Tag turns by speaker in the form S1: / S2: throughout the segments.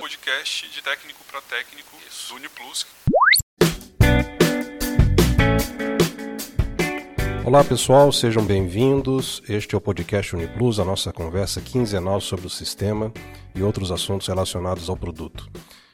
S1: Podcast de técnico para técnico do Uniplus.
S2: Olá pessoal, sejam bem-vindos. Este é o podcast Uniplus, a nossa conversa quinzenal sobre o sistema e outros assuntos relacionados ao produto.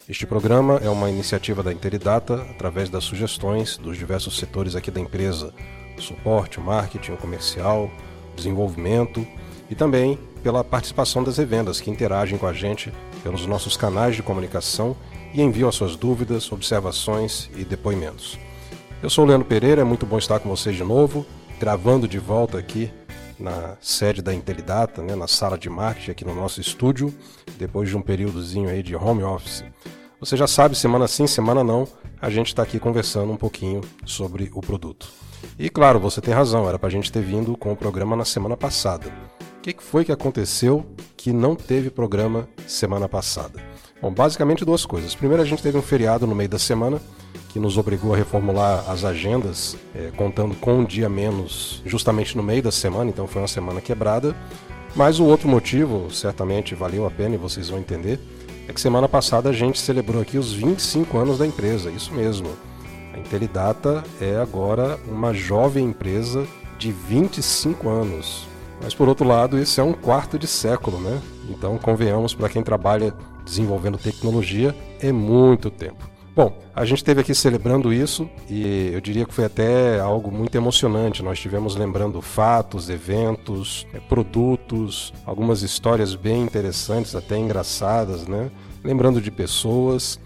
S2: Este programa é uma iniciativa da Interidata através das sugestões dos diversos setores aqui da empresa: suporte, marketing, comercial, desenvolvimento e também pela participação das revendas que interagem com a gente pelos nossos canais de comunicação e enviam as suas dúvidas, observações e depoimentos. Eu sou o Leandro Pereira, é muito bom estar com vocês de novo, gravando de volta aqui na sede da Intelidata, né, na sala de marketing aqui no nosso estúdio, depois de um períodozinho aí de home office. Você já sabe, semana sim, semana não, a gente está aqui conversando um pouquinho sobre o produto. E claro, você tem razão, era para a gente ter vindo com o programa na semana passada. O que foi que aconteceu que não teve programa semana passada? Bom, basicamente duas coisas. Primeiro, a gente teve um feriado no meio da semana que nos obrigou a reformular as agendas, é, contando com um dia menos justamente no meio da semana, então foi uma semana quebrada. Mas o outro motivo, certamente valeu a pena e vocês vão entender, é que semana passada a gente celebrou aqui os 25 anos da empresa, isso mesmo. A Intelidata é agora uma jovem empresa de 25 anos. Mas por outro lado, isso é um quarto de século, né? Então, convenhamos, para quem trabalha desenvolvendo tecnologia, é muito tempo. Bom, a gente esteve aqui celebrando isso e eu diria que foi até algo muito emocionante. Nós estivemos lembrando fatos, eventos, é, produtos, algumas histórias bem interessantes, até engraçadas, né? Lembrando de pessoas,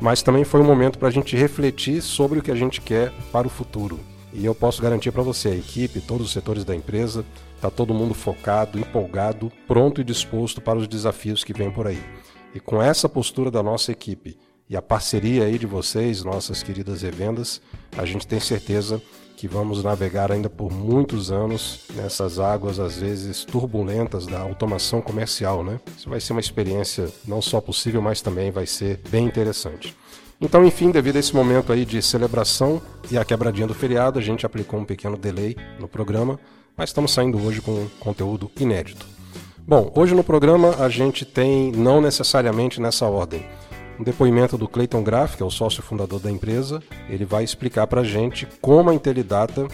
S2: mas também foi um momento para a gente refletir sobre o que a gente quer para o futuro. E eu posso garantir para você, a equipe, todos os setores da empresa, Está todo mundo focado, empolgado, pronto e disposto para os desafios que vêm por aí. E com essa postura da nossa equipe e a parceria aí de vocês, nossas queridas revendas, a gente tem certeza que vamos navegar ainda por muitos anos nessas águas às vezes turbulentas da automação comercial, né? Isso vai ser uma experiência não só possível, mas também vai ser bem interessante. Então, enfim, devido a esse momento aí de celebração e a quebradinha do feriado, a gente aplicou um pequeno delay no programa mas estamos saindo hoje com conteúdo inédito. Bom, hoje no programa a gente tem, não necessariamente nessa ordem, um depoimento do Clayton Graff, que é o sócio fundador da empresa. Ele vai explicar para a gente como a Intelidata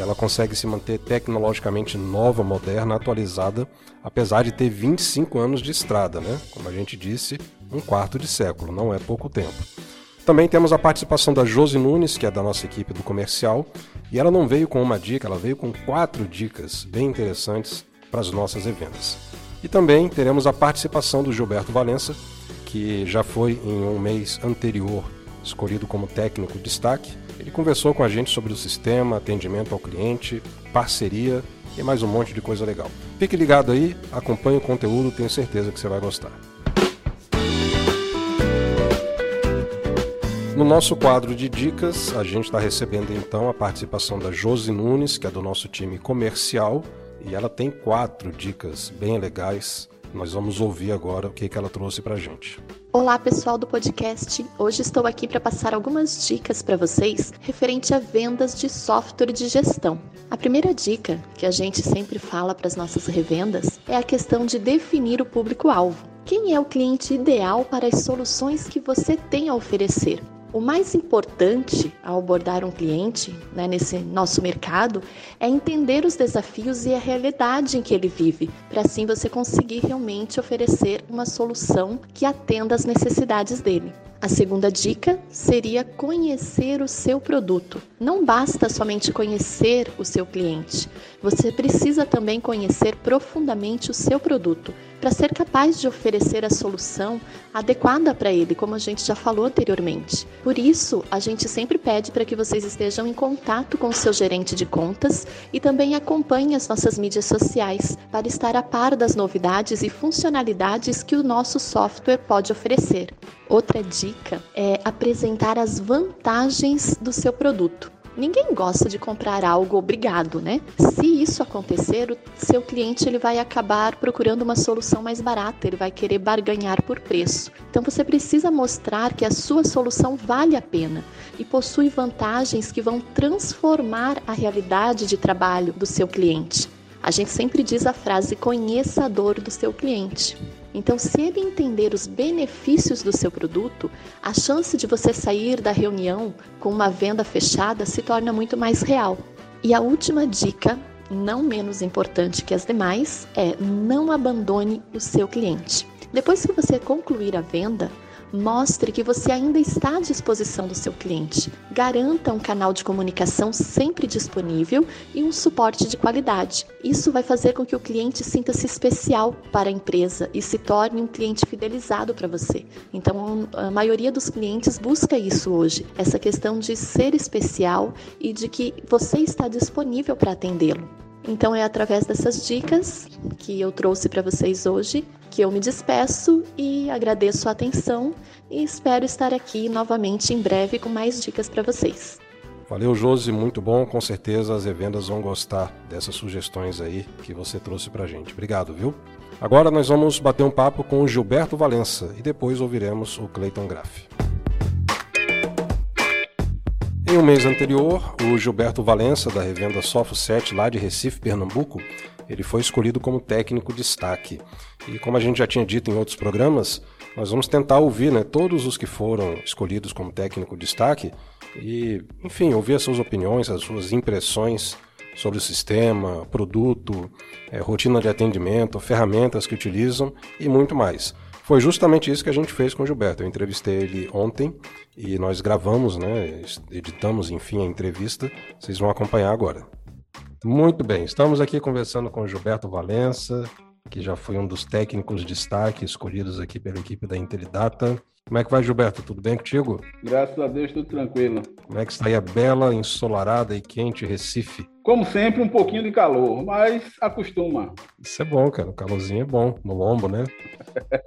S2: ela consegue se manter tecnologicamente nova, moderna, atualizada, apesar de ter 25 anos de estrada, né? Como a gente disse, um quarto de século, não é pouco tempo. Também temos a participação da Josi Nunes, que é da nossa equipe do comercial, e ela não veio com uma dica, ela veio com quatro dicas bem interessantes para as nossas eventas. E também teremos a participação do Gilberto Valença, que já foi em um mês anterior escolhido como técnico destaque. Ele conversou com a gente sobre o sistema, atendimento ao cliente, parceria e mais um monte de coisa legal. Fique ligado aí, acompanhe o conteúdo, tenho certeza que você vai gostar. No nosso quadro de dicas, a gente está recebendo então a participação da Josi Nunes, que é do nosso time comercial, e ela tem quatro dicas bem legais. Nós vamos ouvir agora o que, que ela trouxe para a gente.
S3: Olá, pessoal do podcast. Hoje estou aqui para passar algumas dicas para vocês referente a vendas de software de gestão. A primeira dica que a gente sempre fala para as nossas revendas é a questão de definir o público-alvo. Quem é o cliente ideal para as soluções que você tem a oferecer? O mais importante ao abordar um cliente né, nesse nosso mercado é entender os desafios e a realidade em que ele vive, para assim você conseguir realmente oferecer uma solução que atenda às necessidades dele. A segunda dica seria conhecer o seu produto. Não basta somente conhecer o seu cliente, você precisa também conhecer profundamente o seu produto para ser capaz de oferecer a solução adequada para ele, como a gente já falou anteriormente. Por isso, a gente sempre pede para que vocês estejam em contato com o seu gerente de contas e também acompanhem as nossas mídias sociais para estar a par das novidades e funcionalidades que o nosso software pode oferecer. Outra dica é apresentar as vantagens do seu produto. Ninguém gosta de comprar algo obrigado, né? Se isso acontecer, o seu cliente ele vai acabar procurando uma solução mais barata, ele vai querer barganhar por preço. Então você precisa mostrar que a sua solução vale a pena e possui vantagens que vão transformar a realidade de trabalho do seu cliente. A gente sempre diz a frase conheça a dor do seu cliente. Então, se ele entender os benefícios do seu produto, a chance de você sair da reunião com uma venda fechada se torna muito mais real. E a última dica, não menos importante que as demais, é não abandone o seu cliente. Depois que você concluir a venda, Mostre que você ainda está à disposição do seu cliente. Garanta um canal de comunicação sempre disponível e um suporte de qualidade. Isso vai fazer com que o cliente sinta-se especial para a empresa e se torne um cliente fidelizado para você. Então, a maioria dos clientes busca isso hoje, essa questão de ser especial e de que você está disponível para atendê-lo. Então é através dessas dicas que eu trouxe para vocês hoje que eu me despeço e agradeço a atenção e espero estar aqui novamente em breve com mais dicas para vocês.
S2: Valeu, Josi, muito bom. Com certeza as revendas vão gostar dessas sugestões aí que você trouxe para gente. Obrigado, viu? Agora nós vamos bater um papo com o Gilberto Valença e depois ouviremos o Clayton Graff. Em um mês anterior, o Gilberto Valença, da revenda Sofo 7, lá de Recife, Pernambuco, ele foi escolhido como técnico destaque. E como a gente já tinha dito em outros programas, nós vamos tentar ouvir né, todos os que foram escolhidos como técnico destaque e, enfim, ouvir as suas opiniões, as suas impressões sobre o sistema, produto, é, rotina de atendimento, ferramentas que utilizam e muito mais. Foi justamente isso que a gente fez com o Gilberto. Eu entrevistei ele ontem e nós gravamos, né, editamos, enfim, a entrevista. Vocês vão acompanhar agora. Muito bem, estamos aqui conversando com o Gilberto Valença, que já foi um dos técnicos de destaque escolhidos aqui pela equipe da Intelidata. Como é que vai, Gilberto? Tudo bem contigo?
S4: Graças a Deus, tudo tranquilo.
S2: Como é que está aí a bela, ensolarada e quente Recife?
S4: Como sempre, um pouquinho de calor, mas acostuma.
S2: Isso é bom, cara. O calorzinho é bom no lombo, né?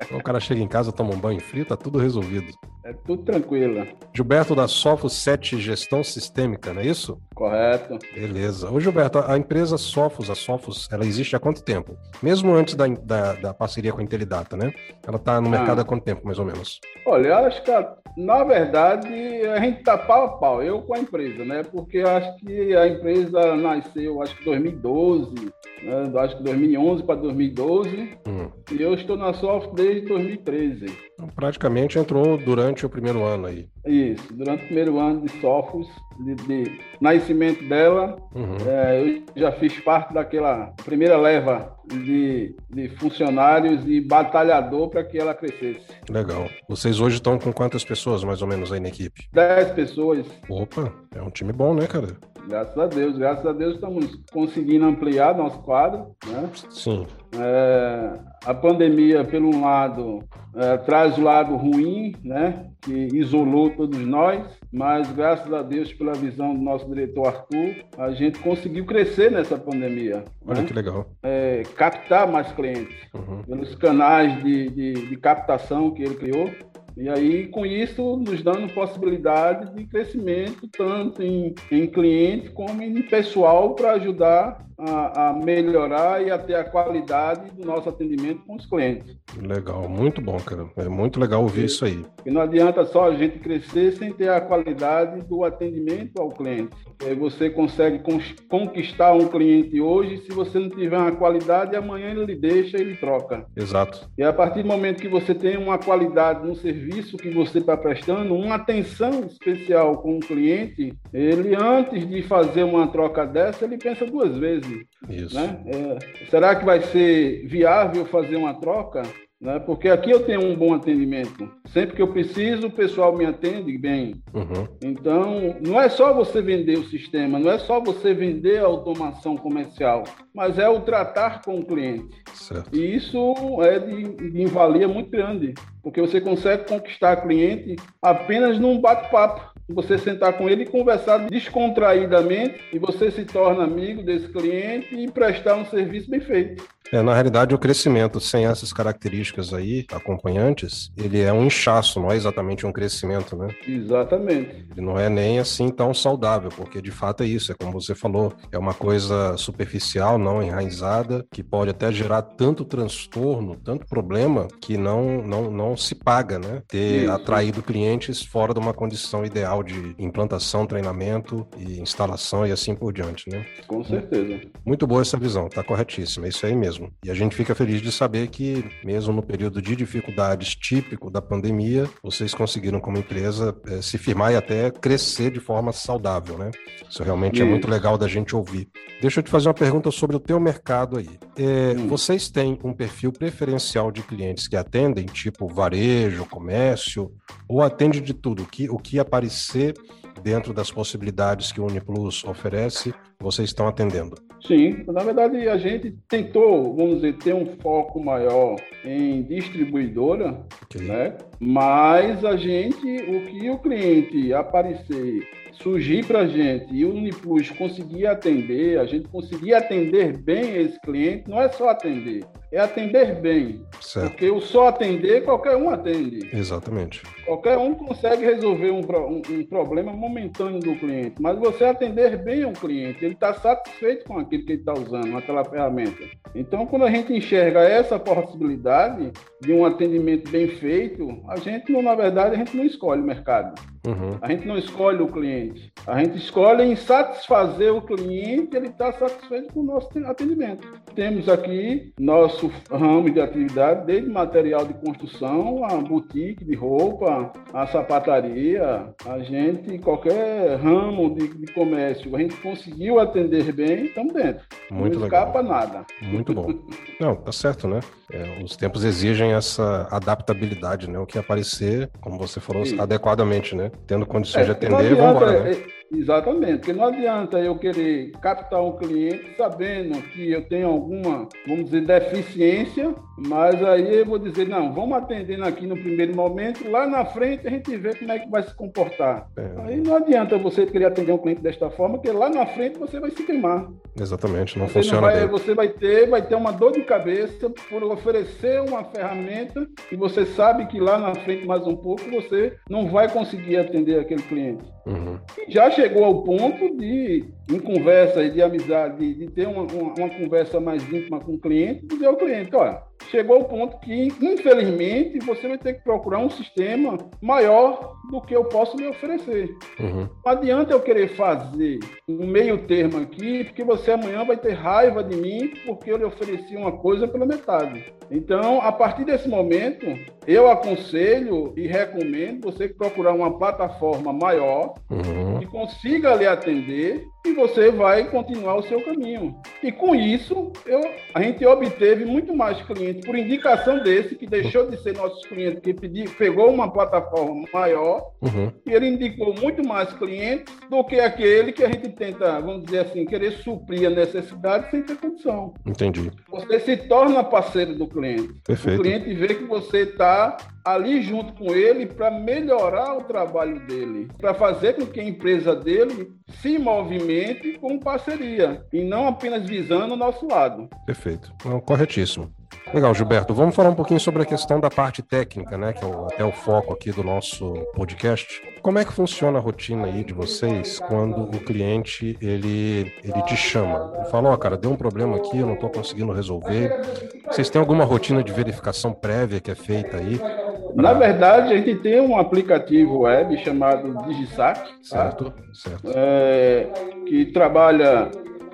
S2: Então, o cara chega em casa, toma um banho frio, tá tudo resolvido.
S4: É tudo tranquilo.
S2: Gilberto da Sofo 7 Gestão Sistêmica, não é isso?
S4: Correto.
S2: Beleza. Ô Gilberto, a empresa Sofos, a Sofos, ela existe há quanto tempo? Mesmo antes da, da, da parceria com a Intelidata, né? Ela está no mercado ah. há quanto tempo, mais ou menos?
S4: Olha, eu acho que, na verdade, a gente está pau a pau, eu com a empresa, né? Porque eu acho que a empresa nasceu, acho que 2012, né? acho que 2011 para 2012, hum. e eu estou na Sofos desde 2013.
S2: Então, praticamente entrou durante o primeiro ano aí.
S4: Isso, durante o primeiro ano de Sofos, de, de nascimento dela, uhum. é, eu já fiz parte daquela primeira leva de, de funcionários e batalhador para que ela crescesse.
S2: Legal. Vocês hoje estão com quantas pessoas, mais ou menos, aí na equipe?
S4: Dez pessoas.
S2: Opa, é um time bom, né, cara?
S4: Graças a Deus, graças a Deus estamos conseguindo ampliar nosso quadro, né?
S2: Sim.
S4: É, a pandemia, por um lado, é, traz o lado ruim, né? Que isolou todos nós, mas graças a Deus, pela visão do nosso diretor Arthur, a gente conseguiu crescer nessa pandemia.
S2: Olha né? que legal.
S4: É, captar mais clientes uhum. pelos canais de, de, de captação que ele criou. E aí, com isso, nos dando possibilidade de crescimento, tanto em, em cliente como em pessoal, para ajudar a, a, melhorar e a ter a qualidade do nosso atendimento com os clientes.
S2: Legal, muito bom, cara. É muito legal ouvir isso aí.
S4: E não adianta só a gente crescer sem ter a qualidade do atendimento ao cliente. Você consegue conquistar um cliente hoje, se você não tiver uma qualidade, amanhã ele lhe deixa e ele troca.
S2: Exato.
S4: E a partir do momento que você tem uma qualidade no serviço que você está prestando, uma atenção especial com o cliente, ele antes de fazer uma troca dessa, ele pensa duas vezes
S2: isso.
S4: Né? É, será que vai ser viável fazer uma troca? Né? Porque aqui eu tenho um bom atendimento. Sempre que eu preciso, o pessoal me atende bem. Uhum. Então, não é só você vender o sistema, não é só você vender a automação comercial, mas é o tratar com o cliente.
S2: Certo.
S4: E isso é de, de valia muito grande, porque você consegue conquistar cliente apenas num bate-papo você sentar com ele e conversar descontraídamente e você se torna amigo desse cliente e prestar um serviço bem feito.
S2: É, na realidade, o crescimento sem essas características aí acompanhantes, ele é um inchaço, não é exatamente um crescimento, né?
S4: Exatamente.
S2: Ele não é nem assim tão saudável, porque de fato é isso, é como você falou, é uma coisa superficial, não enraizada, que pode até gerar tanto transtorno, tanto problema, que não, não, não se paga, né? Ter isso. atraído clientes fora de uma condição ideal de implantação, treinamento e instalação e assim por diante, né?
S4: Com certeza.
S2: Muito boa essa visão, tá corretíssima, é isso aí mesmo. E a gente fica feliz de saber que, mesmo no período de dificuldades típico da pandemia, vocês conseguiram, como empresa, é, se firmar e até crescer de forma saudável, né? Isso realmente é muito legal da gente ouvir. Deixa eu te fazer uma pergunta sobre o teu mercado aí. É, hum. Vocês têm um perfil preferencial de clientes que atendem, tipo varejo, comércio, ou atende de tudo? Que, o que aparecer dentro das possibilidades que o Uniplus oferece, vocês estão atendendo?
S4: Sim, na verdade a gente tentou, vamos dizer, ter um foco maior em distribuidora, okay. né? Mas a gente, o que o cliente aparecer surgir para a gente e o Uniplus conseguir atender, a gente conseguir atender bem esse cliente, não é só atender, é atender bem. Certo. Porque o só atender, qualquer um atende.
S2: Exatamente.
S4: Qualquer um consegue resolver um, um, um problema momentâneo do cliente, mas você atender bem o cliente, ele está satisfeito com aquilo que ele está usando, aquela ferramenta. Então, quando a gente enxerga essa possibilidade de um atendimento bem feito, a gente, na verdade, a gente não escolhe o mercado. Uhum. A gente não escolhe o cliente. A gente escolhe em satisfazer o cliente, ele está satisfeito com o nosso atendimento. Temos aqui nosso ramo de atividade, desde material de construção, a boutique de roupa, a sapataria, a gente, qualquer ramo de, de comércio, a gente conseguiu atender bem, estamos dentro. Muito não legal. escapa nada.
S2: Muito bom. Não, tá certo, né? É, os tempos exigem essa adaptabilidade, né? O que aparecer, como você falou, Sim. adequadamente, né? Tendo condições é, de atender, vamos embora. Né?
S4: É, Exatamente, porque não adianta eu querer captar um cliente sabendo que eu tenho alguma, vamos dizer, deficiência, mas aí eu vou dizer, não, vamos atendendo aqui no primeiro momento, lá na frente a gente vê como é que vai se comportar. É. Aí não adianta você querer atender um cliente desta forma, porque lá na frente você vai se queimar.
S2: Exatamente, não
S4: você
S2: funciona
S4: não vai, Você vai ter, vai ter uma dor de cabeça por oferecer uma ferramenta e você sabe que lá na frente, mais um pouco, você não vai conseguir atender aquele cliente. Uhum. Já chegou ao ponto de, em conversa de amizade, de, de ter uma, uma, uma, conversa mais íntima com o cliente, dizer ao cliente, olha, chegou ao ponto que, infelizmente, você vai ter que procurar um sistema maior do que eu posso lhe oferecer. Uhum. Não adianta eu querer fazer um meio termo aqui, porque você amanhã vai ter raiva de mim porque eu lhe ofereci uma coisa pela metade. Então, a partir desse momento, eu aconselho e recomendo você procurar uma plataforma maior uhum. que consiga lhe atender e você vai continuar o seu caminho. E com isso, eu, a gente obteve muito mais clientes por indicação desse, que deixou de ser nosso cliente, que pediu, pegou uma plataforma maior, uhum. e ele indicou muito mais clientes do que aquele que a gente tenta, vamos dizer assim, querer suprir a necessidade sem ter condição.
S2: Entendi.
S4: Você se torna parceiro do cliente. Perfeito. O cliente vê que você está ali junto com ele para melhorar o trabalho dele, para fazer com que a empresa dele se movimente com parceria e não apenas visando o nosso lado.
S2: Perfeito. corretíssimo. Legal, Gilberto. Vamos falar um pouquinho sobre a questão da parte técnica, né? Que é o, até o foco aqui do nosso podcast. Como é que funciona a rotina aí de vocês quando o cliente ele, ele te chama? Ele fala, ó, oh, cara, deu um problema aqui, eu não estou conseguindo resolver. Vocês têm alguma rotina de verificação prévia que é feita aí?
S4: Na verdade, a gente tem um aplicativo web chamado Digisac,
S2: certo, tá? certo.
S4: É, que trabalha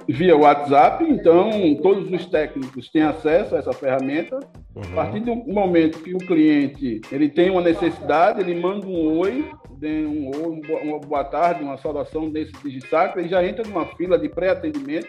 S4: via WhatsApp, então todos os técnicos têm acesso a essa ferramenta. Uhum. A partir do momento que o cliente ele tem uma necessidade, ele manda um oi, um, oi, uma boa tarde, uma saudação desse Digisacra e já entra numa fila de pré-atendimento.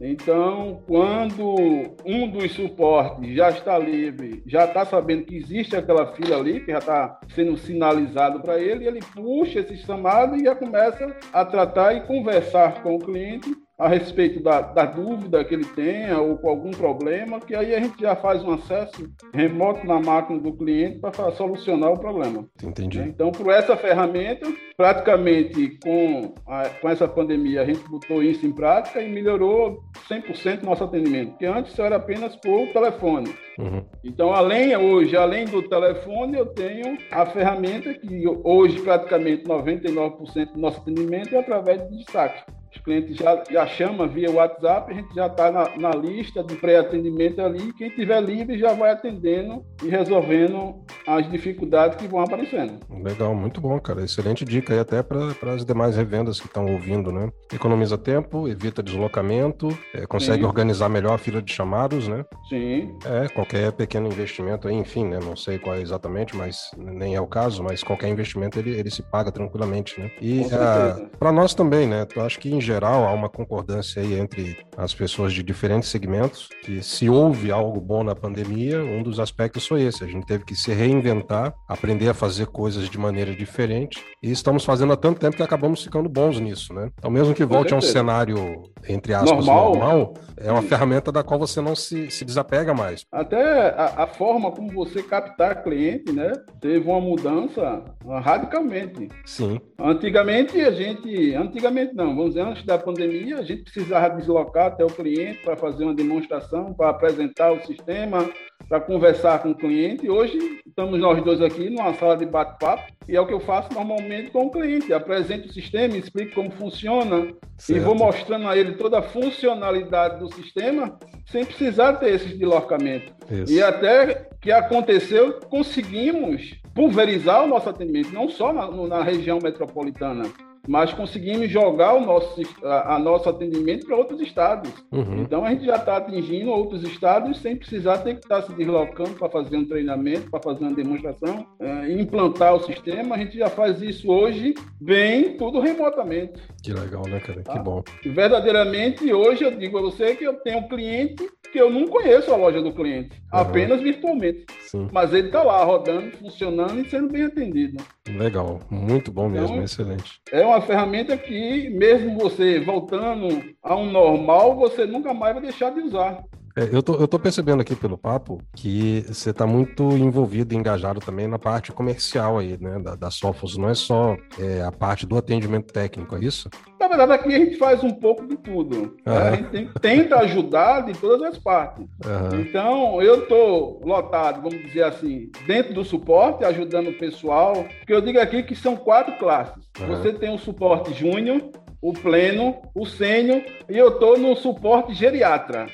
S4: Então, quando um dos suportes já está livre, já está sabendo que existe aquela fila ali, que já está sendo sinalizado para ele, ele puxa esse chamado e já começa a tratar e conversar com o cliente a respeito da, da, dúvida que ele tenha ou com algum problema, que aí a gente já faz um acesso remoto na máquina do cliente para solucionar o problema.
S2: Entendi.
S4: Então, por essa ferramenta, praticamente com, a, com essa pandemia, a gente botou isso em prática e melhorou 100% nosso atendimento, porque antes era apenas por telefone. Uhum. Então, além hoje, além do telefone, eu tenho a ferramenta que hoje praticamente 99% do nosso atendimento é através de destaque. Os clientes já, já chamam via WhatsApp, a gente já está na, na, lista de pré-atendimento ali. Quem tiver livre já vai atendendo e resolvendo as dificuldades que vão aparecendo.
S2: Legal, muito bom, cara. Excelente dica aí até para as demais revendas que estão ouvindo, né? Economiza tempo, evita deslocamento, é, consegue Sim. organizar melhor a fila de chamados, né?
S4: Sim.
S2: É, qualquer pequeno investimento aí, enfim, né? Não sei qual é exatamente, mas nem é o caso, mas qualquer investimento ele, ele se paga tranquilamente, né? E ah, para nós também, né? Eu acho que em geral, há uma concordância aí entre as pessoas de diferentes segmentos, que se houve algo bom na pandemia, um dos aspectos foi esse. A gente teve que se reinventar, aprender a fazer coisas de maneira diferente, e estamos fazendo há tanto tempo que acabamos ficando bons nisso, né? Então, mesmo que volte a um cenário, entre aspas, normal, normal é uma ferramenta da qual você não se, se desapega mais.
S4: Até a, a forma como você captar cliente, né? Teve uma mudança radicalmente.
S2: Sim.
S4: Antigamente, a gente... Antigamente não, vamos dizer, antes da pandemia, a gente precisava deslocar até o cliente para fazer uma demonstração, para apresentar o sistema, para conversar com o cliente. Hoje, estamos nós dois aqui numa sala de bate-papo, e é o que eu faço normalmente com o cliente. Apresento o sistema, explico como funciona, certo. e vou mostrando a ele toda a funcionalidade do sistema, sem precisar ter esse deslocamento. Isso. E até que aconteceu, conseguimos pulverizar o nosso atendimento, não só na, na região metropolitana mas conseguimos jogar o nosso, a, a nosso atendimento para outros estados. Uhum. Então a gente já está atingindo outros estados sem precisar ter que estar tá se deslocando para fazer um treinamento, para fazer uma demonstração, é, implantar o sistema. A gente já faz isso hoje bem, tudo remotamente.
S2: Que legal, né, cara? Tá? Que bom.
S4: verdadeiramente, hoje eu digo a você que eu tenho um cliente que eu não conheço a loja do cliente, uhum. apenas virtualmente. Sim. Mas ele está lá rodando, funcionando e sendo bem atendido.
S2: Legal, muito bom mesmo, então, excelente.
S4: É uma ferramenta que, mesmo você voltando a um normal, você nunca mais vai deixar de usar.
S2: É, eu, tô, eu tô percebendo aqui pelo papo que você está muito envolvido e engajado também na parte comercial aí, né, da, da Sofos. Não é só é, a parte do atendimento técnico, é isso?
S4: Na verdade, aqui a gente faz um pouco de tudo. Uhum. A gente tenta ajudar de todas as partes. Uhum. Então, eu tô lotado, vamos dizer assim, dentro do suporte, ajudando o pessoal. Porque eu digo aqui que são quatro classes. Uhum. Você tem o suporte júnior, o pleno, o sênior e eu estou no suporte geriatra.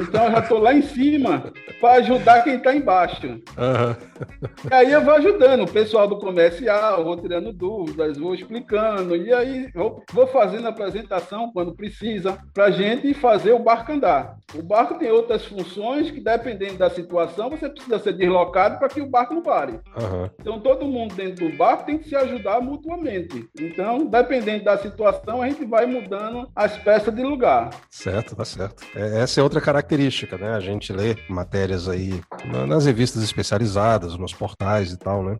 S4: Então eu já estou lá em cima para ajudar quem está embaixo. Uhum. E aí eu vou ajudando o pessoal do comercial, vou tirando dúvidas, vou explicando, e aí vou, vou fazendo a apresentação quando precisa, para a gente fazer o barco andar. O barco tem outras funções que, dependendo da situação, você precisa ser deslocado para que o barco não pare. Uhum. Então todo mundo dentro do barco tem que se ajudar mutuamente. Então, dependendo da situação, a gente vai mudando as peças de lugar.
S2: Certo, tá certo. É, essa é outra característica, né? A gente lê matérias aí nas revistas especializadas, nos portais e tal, né?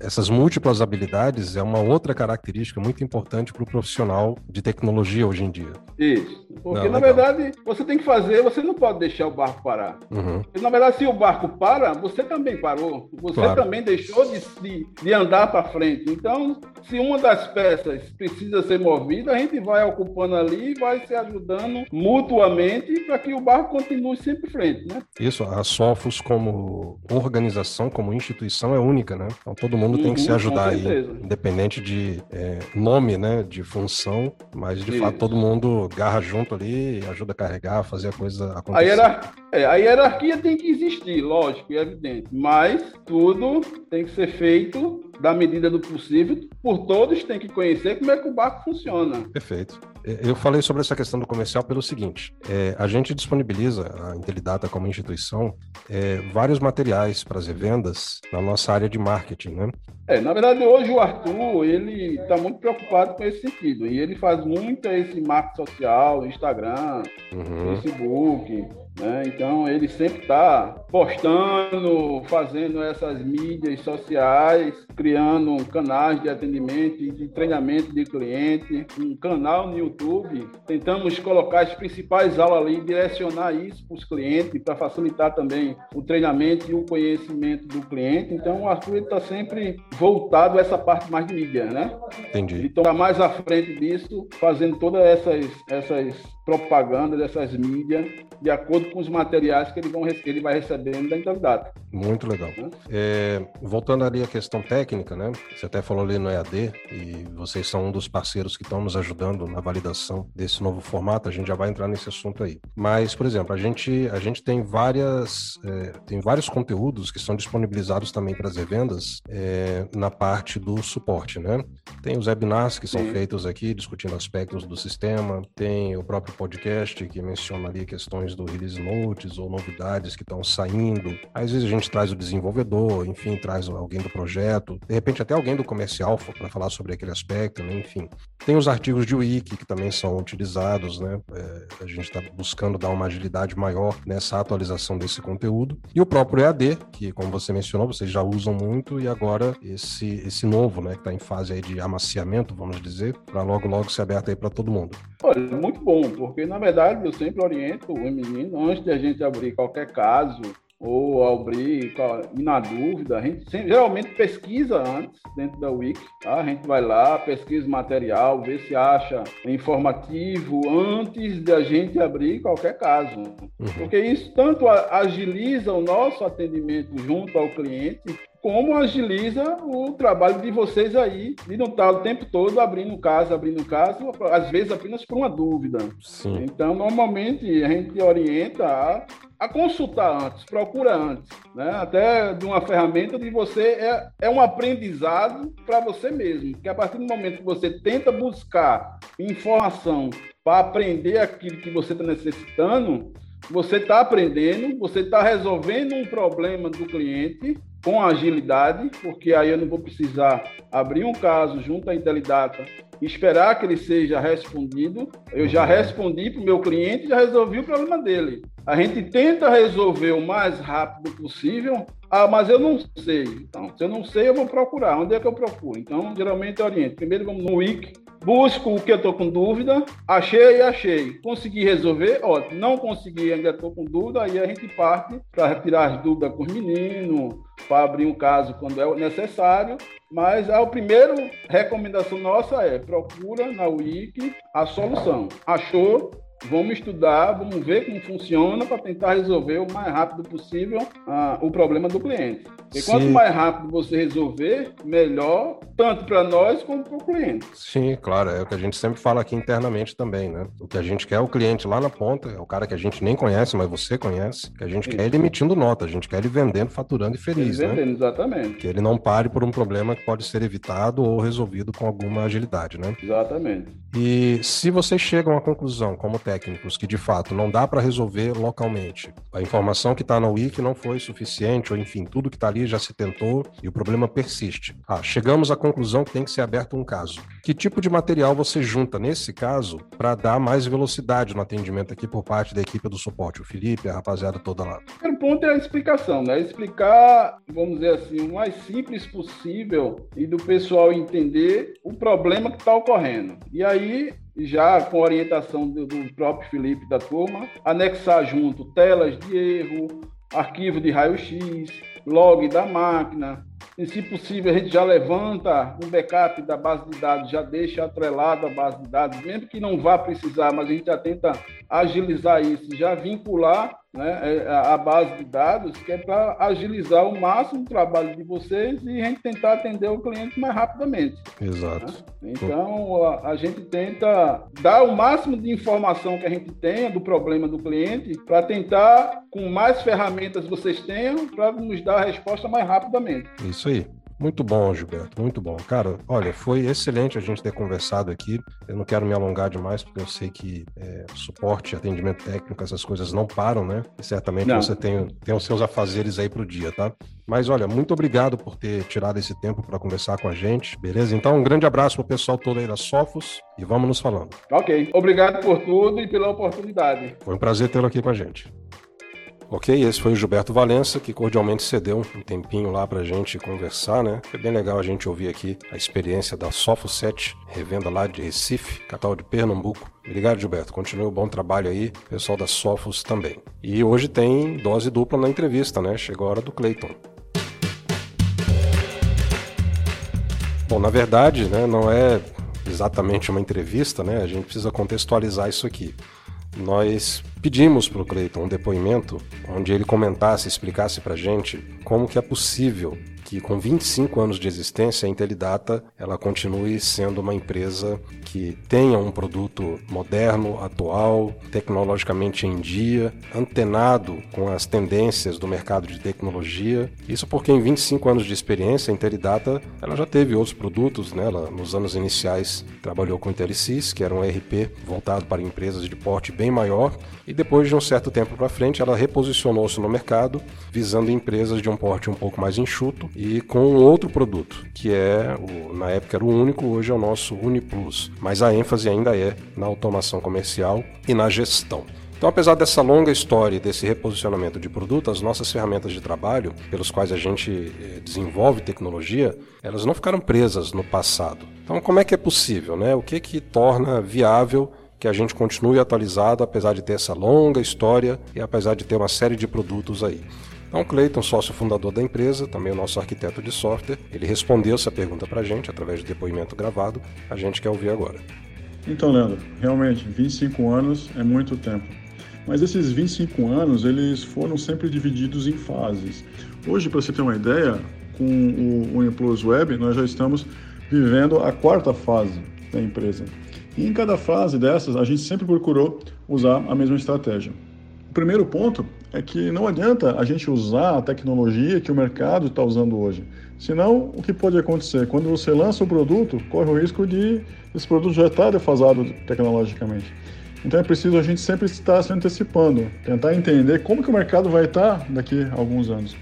S2: Essas múltiplas habilidades é uma outra característica muito importante para o profissional de tecnologia hoje em dia.
S4: Isso. Porque, não, na verdade, você tem que fazer, você não pode deixar o barco parar. Uhum. na verdade, se o barco para, você também parou. Você claro. também deixou de, de, de andar para frente. Então, se uma das peças precisa ser movida, a gente vai ocupando ali e vai se ajudando mutuamente para que o barco continue sempre em frente, né?
S2: Isso, a Sofos como organização, como instituição é única, né? Então todo mundo uhum, tem que se uhum, ajudar aí, independente de é, nome, né, de função, mas de fato todo mundo garra junto ali, ajuda a carregar, fazer a coisa acontecer.
S4: A, hierar... é, a hierarquia tem que existir, lógico e evidente, mas tudo tem que ser feito da medida do possível, por todos tem que conhecer como é que o barco funciona.
S2: Perfeito. Eu falei sobre essa questão do comercial pelo seguinte: é, a gente disponibiliza, a Intelidata como instituição, é, vários materiais para as revendas na nossa área de marketing, né?
S4: É, na verdade, hoje o Arthur, ele está muito preocupado com esse sentido, e ele faz muito esse marketing social, Instagram, uhum. Facebook, Né? Então, ele sempre está postando, fazendo essas mídias sociais, criando canais de atendimento e de treinamento de cliente, um canal no YouTube. Tentamos colocar as principais aulas ali, direcionar isso para os clientes, para facilitar também o treinamento e o conhecimento do cliente. Então, o Arthur está sempre voltado a essa parte mais de mídia, né?
S2: Entendi.
S4: Então, está mais à frente disso, fazendo todas essas, essas propagandas, essas mídias, de acordo com os materiais que ele, vão, ele vai recebendo da entidade.
S2: Muito legal. É, voltando ali à questão técnica, né? Você até falou ali no EAD e vocês são um dos parceiros que estão nos ajudando na validação desse novo formato. A gente já vai entrar nesse assunto aí. Mas, por exemplo, a gente a gente tem várias é, tem vários conteúdos que são disponibilizados também para as revendas é, na parte do suporte, né? Tem os webinars que são Sim. feitos aqui discutindo aspectos do sistema. Tem o próprio podcast que menciona ali questões do release notes ou novidades que estão saindo. Às vezes a gente traz o desenvolvedor, enfim, traz alguém do projeto, de repente até alguém do comercial para falar sobre aquele aspecto, né? enfim. Tem os artigos de wiki que também são utilizados, né? É, a gente está buscando dar uma agilidade maior nessa atualização desse conteúdo. E o próprio EAD, que, como você mencionou, vocês já usam muito, e agora esse, esse novo, né, que está em fase aí de amaciamento, vamos dizer, para logo, logo ser aberto aí para todo mundo.
S4: Olha, muito bom, porque na verdade eu sempre oriento o menino antes de a gente abrir qualquer caso ou abrir na dúvida, a gente sempre, geralmente pesquisa antes dentro da Wiki, tá? a gente vai lá, pesquisa material, vê se acha informativo antes de a gente abrir qualquer caso. Uhum. Porque isso tanto agiliza o nosso atendimento junto ao cliente, como agiliza o trabalho de vocês aí, de não estar o tempo todo abrindo caso, abrindo caso, às vezes apenas por uma dúvida. Sim. Então, normalmente, a gente orienta a, a consultar antes, procura antes, né? até de uma ferramenta de você, é, é um aprendizado para você mesmo, porque a partir do momento que você tenta buscar informação para aprender aquilo que você está necessitando, você está aprendendo, você está resolvendo um problema do cliente com agilidade, porque aí eu não vou precisar abrir um caso junto à Intelidata esperar que ele seja respondido. Eu já respondi para o meu cliente e já resolvi o problema dele. A gente tenta resolver o mais rápido possível. Ah, mas eu não sei. Então, se eu não sei, eu vou procurar. Onde é que eu procuro? Então, geralmente eu oriento. Primeiro vamos no Wiki, busco o que eu estou com dúvida, achei e achei. Consegui resolver, ótimo. Não consegui, ainda estou com dúvida, aí a gente parte para tirar as dúvidas com os meninos, para abrir um caso quando é necessário. Mas a primeira recomendação nossa é procura na Wiki a solução. Achou, Vamos estudar, vamos ver como funciona para tentar resolver o mais rápido possível uh, o problema do cliente. E Sim. quanto mais rápido você resolver, melhor, tanto para nós como para o cliente.
S2: Sim, claro, é o que a gente sempre fala aqui internamente também, né? O que a gente quer é o cliente lá na ponta, é o cara que a gente nem conhece, mas você conhece, que a gente Isso. quer ele emitindo nota, a gente quer ele vendendo, faturando e feliz, ele
S4: né? Vendendo, exatamente.
S2: Que ele não pare por um problema que pode ser evitado ou resolvido com alguma agilidade, né?
S4: Exatamente.
S2: E se vocês chegam à conclusão, como técnicos, que de fato não dá para resolver localmente, a informação que está na Wiki não foi suficiente, ou enfim, tudo que está ali já se tentou e o problema persiste. Ah, chegamos à conclusão que tem que ser aberto um caso. Que tipo de material você junta nesse caso para dar mais velocidade no atendimento aqui por parte da equipe do suporte? O Felipe, a rapaziada toda lá.
S4: O primeiro ponto é a explicação, né? Explicar, vamos dizer assim, o mais simples possível e do pessoal entender o problema que está ocorrendo. E aí já com orientação do, próprio Felipe da turma, anexar junto telas de erro, arquivo de raio-x, log da máquina. E, se possível, a gente já levanta um backup da base de dados, já deixa atrelado a base de dados, mesmo que não vá precisar, mas a gente já tenta agilizar isso, já vincular né, é, a base de dados, que é para agilizar o máximo o trabalho de vocês e a gente tentar atender o cliente mais rapidamente.
S2: Exato.
S4: Né? Então, a, a, gente tenta dar o máximo de informação que a gente tenha do problema do cliente para tentar, com mais ferramentas vocês tenham, para nos dar a resposta mais rapidamente.
S2: Isso aí. Muito bom, Gilberto, muito bom. Cara, olha, foi excelente a gente ter conversado aqui. Eu não quero me alongar demais, porque eu sei que é, suporte, atendimento técnico, essas coisas não param, né? E certamente não. você tem, tem os seus afazeres aí para o dia, tá? Mas olha, muito obrigado por ter tirado esse tempo para conversar com a gente, beleza? Então, um grande abraço para o pessoal todo aí da Sofos e vamos nos falando.
S4: Ok. Obrigado por tudo e pela oportunidade.
S2: Foi um prazer tê-lo aqui com a gente. Ok, esse foi o Gilberto Valença, que cordialmente cedeu um tempinho lá pra gente conversar, né? Foi bem legal a gente ouvir aqui a experiência da Sofo 7, revenda lá de Recife, capital de Pernambuco. Obrigado, Gilberto. Continue o bom trabalho aí, pessoal da Sofos também. E hoje tem dose dupla na entrevista, né? Chegou a hora do Clayton. Bom, na verdade, né, não é exatamente uma entrevista, né? A gente precisa contextualizar isso aqui nós pedimos para o Cleiton um depoimento onde ele comentasse, explicasse para gente como que é possível que com 25 anos de existência a Intelidata ela continue sendo uma empresa que tenha um produto moderno, atual, tecnologicamente em dia, antenado com as tendências do mercado de tecnologia. Isso porque em 25 anos de experiência a Intelidata ela já teve outros produtos, né? Ela, nos anos iniciais trabalhou com IntelliSys, que era um ERP voltado para empresas de porte bem maior, e depois de um certo tempo para frente ela reposicionou-se no mercado visando empresas de um porte um pouco mais enxuto e com outro produto, que é, o, na época era o único, hoje é o nosso UniPlus. Mas a ênfase ainda é na automação comercial e na gestão. Então, apesar dessa longa história e desse reposicionamento de produto, as nossas ferramentas de trabalho, pelos quais a gente eh, desenvolve tecnologia, elas não ficaram presas no passado. Então, como é que é possível? Né? O que, que torna viável que a gente continue atualizado, apesar de ter essa longa história e apesar de ter uma série de produtos aí? Então, Cleiton, sócio fundador da empresa, também o nosso arquiteto de software, ele respondeu essa pergunta para a gente através de depoimento gravado. A gente quer ouvir agora.
S5: Então, Leandro, realmente, 25 anos é muito tempo. Mas esses 25 anos, eles foram sempre divididos em fases. Hoje, para você ter uma ideia, com o Uniplus Web, nós já estamos vivendo a quarta fase da empresa. E em cada fase dessas, a gente sempre procurou usar a mesma estratégia. O primeiro ponto é que não adianta a gente usar a tecnologia que o mercado está usando hoje. Senão, o que pode acontecer? Quando você lança o produto, corre o risco de esse produto já estar defasado tecnologicamente. Então é preciso a gente sempre estar se antecipando, tentar entender como que o mercado vai estar daqui a alguns anos.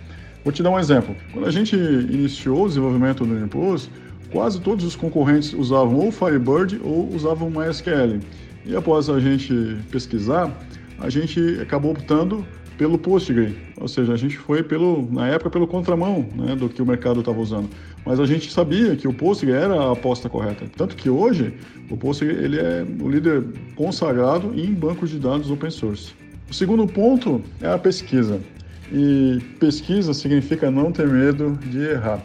S5: Vou te dar um exemplo. Quando a gente iniciou o desenvolvimento do Uniplus, quase todos os concorrentes usavam ou Firebird ou usavam MySQL. E após a gente pesquisar, a gente acabou optando pelo Postgre, ou seja, a gente foi pelo na época pelo contramão né, do que o mercado estava usando. Mas a gente sabia que o Postgre era a aposta correta, tanto que hoje o Postgre ele é o líder consagrado em bancos de dados open source. O segundo ponto é a pesquisa. E pesquisa significa não ter medo de errar.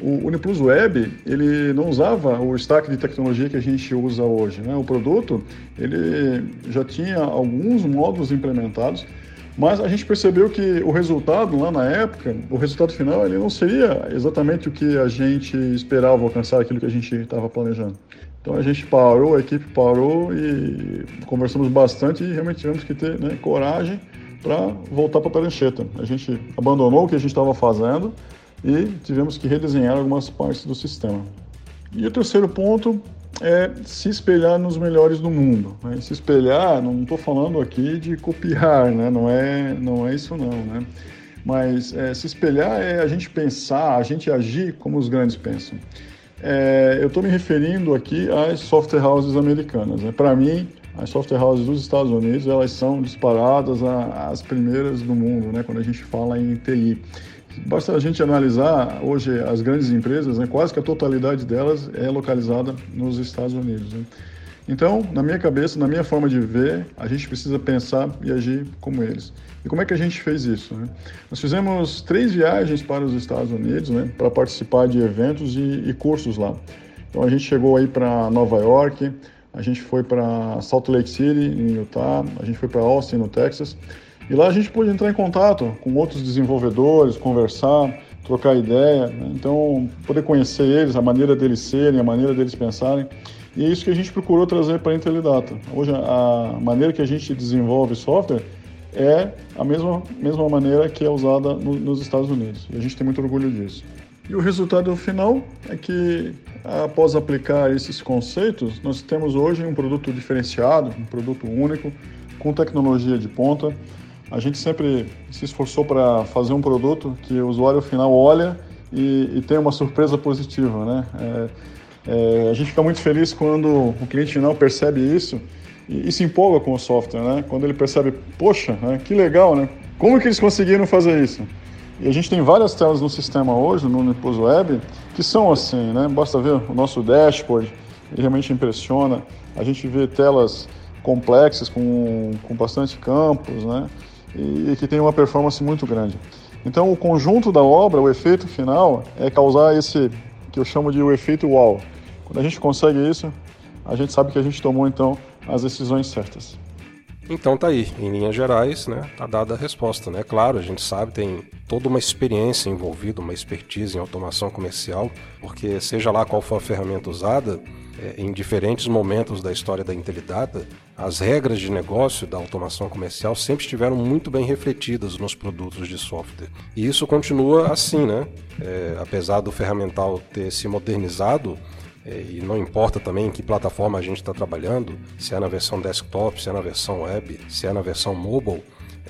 S5: O Uniplus Web, ele não usava o stack de tecnologia que a gente usa hoje. Né? O produto, ele já tinha alguns módulos implementados, mas a gente percebeu que o resultado lá na época, o resultado final, ele não seria exatamente o que a gente esperava alcançar, aquilo que a gente estava planejando. Então a gente parou, a equipe parou e conversamos bastante e realmente tivemos que ter né, coragem para voltar para a prancheta. A gente abandonou o que a gente estava fazendo e tivemos que redesenhar algumas partes do sistema. E o terceiro ponto é se espelhar nos melhores do mundo. Né? Se espelhar, não estou falando aqui de copiar, né? não, é, não é isso não, né? Mas é, se espelhar é a gente pensar, a gente agir como os grandes pensam. É, eu estou me referindo aqui às software houses americanas. Né? Para mim, as software houses dos Estados Unidos elas são disparadas as primeiras do mundo, né? quando a gente fala em TI. Basta a gente analisar hoje as grandes empresas, né, quase que a totalidade delas é localizada nos Estados Unidos. Né? Então, na minha cabeça, na minha forma de ver, a gente precisa pensar e agir como eles. E como é que a gente fez isso? Né? Nós fizemos três viagens para os Estados Unidos né, para participar de eventos e, e cursos lá. Então, a gente chegou aí para Nova York, a gente foi para Salt Lake City, em Utah, a gente foi para Austin, no Texas. E lá a gente pôde entrar em contato com outros desenvolvedores, conversar, trocar ideia, né? então poder conhecer eles, a maneira deles serem, a maneira deles pensarem. E é isso que a gente procurou trazer para a Intelidata. Hoje a maneira que a gente desenvolve software é a mesma, mesma maneira que é usada no, nos Estados Unidos. E a gente tem muito orgulho disso. E o resultado final é que, após aplicar esses conceitos, nós temos hoje um produto diferenciado, um produto único, com tecnologia de ponta, a gente sempre se esforçou para fazer um produto que o usuário final olha e, e tem uma surpresa positiva, né? É, é, a gente fica muito feliz quando o cliente final percebe isso e, e, se empolga com o software, né? Quando ele percebe, poxa, né, que legal, né? Como que eles conseguiram fazer isso? E a gente tem várias telas no sistema hoje, no Unipus Web, que são assim, né? Basta ver o nosso dashboard, ele realmente impressiona. A gente vê telas complexas com, com bastante campos, né? E, que tem uma performance muito grande. Então, o conjunto da obra, o efeito final, é causar esse que eu chamo de o efeito wow. Quando a gente consegue isso, a gente sabe que a gente tomou então as decisões certas.
S2: Então tá aí, em linhas gerais, né, tá dada a resposta, né? Claro, a gente sabe, tem toda uma experiência envolvida, uma expertise em automação comercial, porque seja lá qual for a ferramenta usada, é, em diferentes momentos da história da Intelidata, as regras de negócio da automação comercial sempre estiveram muito bem refletidas nos produtos de software. E isso continua assim, né? É, apesar do ferramental ter se modernizado, é, e não importa também em que plataforma a gente está trabalhando, se é na versão desktop, se é na versão web, se é na versão mobile,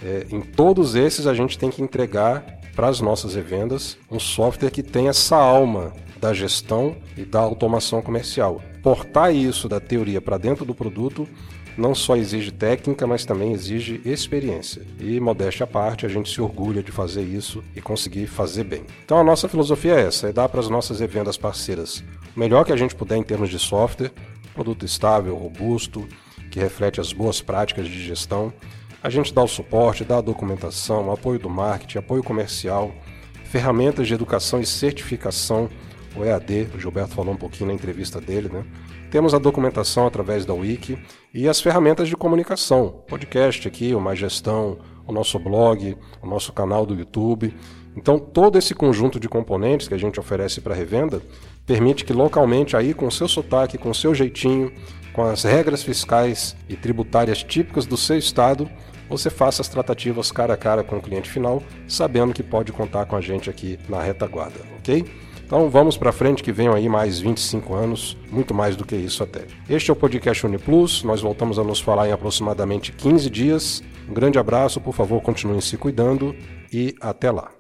S2: é, em todos esses a gente tem que entregar para as nossas revendas um software que tem essa alma da gestão e da automação comercial. Portar isso da teoria para dentro do produto não só exige técnica, mas também exige experiência. E, modéstia à parte, a gente se orgulha de fazer isso e conseguir fazer bem. Então, a nossa filosofia é essa: é dar para as nossas revendas parceiras o melhor que a gente puder em termos de software, produto estável, robusto, que reflete as boas práticas de gestão. A gente dá o suporte, dá a documentação, apoio do marketing, apoio comercial, ferramentas de educação e certificação, o EAD, o Gilberto falou um pouquinho na entrevista dele, né? Temos a documentação através da Wiki e as ferramentas de comunicação, podcast aqui, o Mais Gestão, o nosso blog, o nosso canal do YouTube. Então, todo esse conjunto de componentes que a gente oferece para revenda permite que localmente, aí com seu sotaque, com seu jeitinho, com as regras fiscais e tributárias típicas do seu estado, você faça as tratativas cara a cara com o cliente final, sabendo que pode contar com a gente aqui na retaguarda, ok? Então vamos para frente que venham aí mais 25 anos, muito mais do que isso até. Este é o podcast UniPlus, nós voltamos a nos falar em aproximadamente 15 dias. Um grande abraço, por favor, continuem se cuidando e até lá.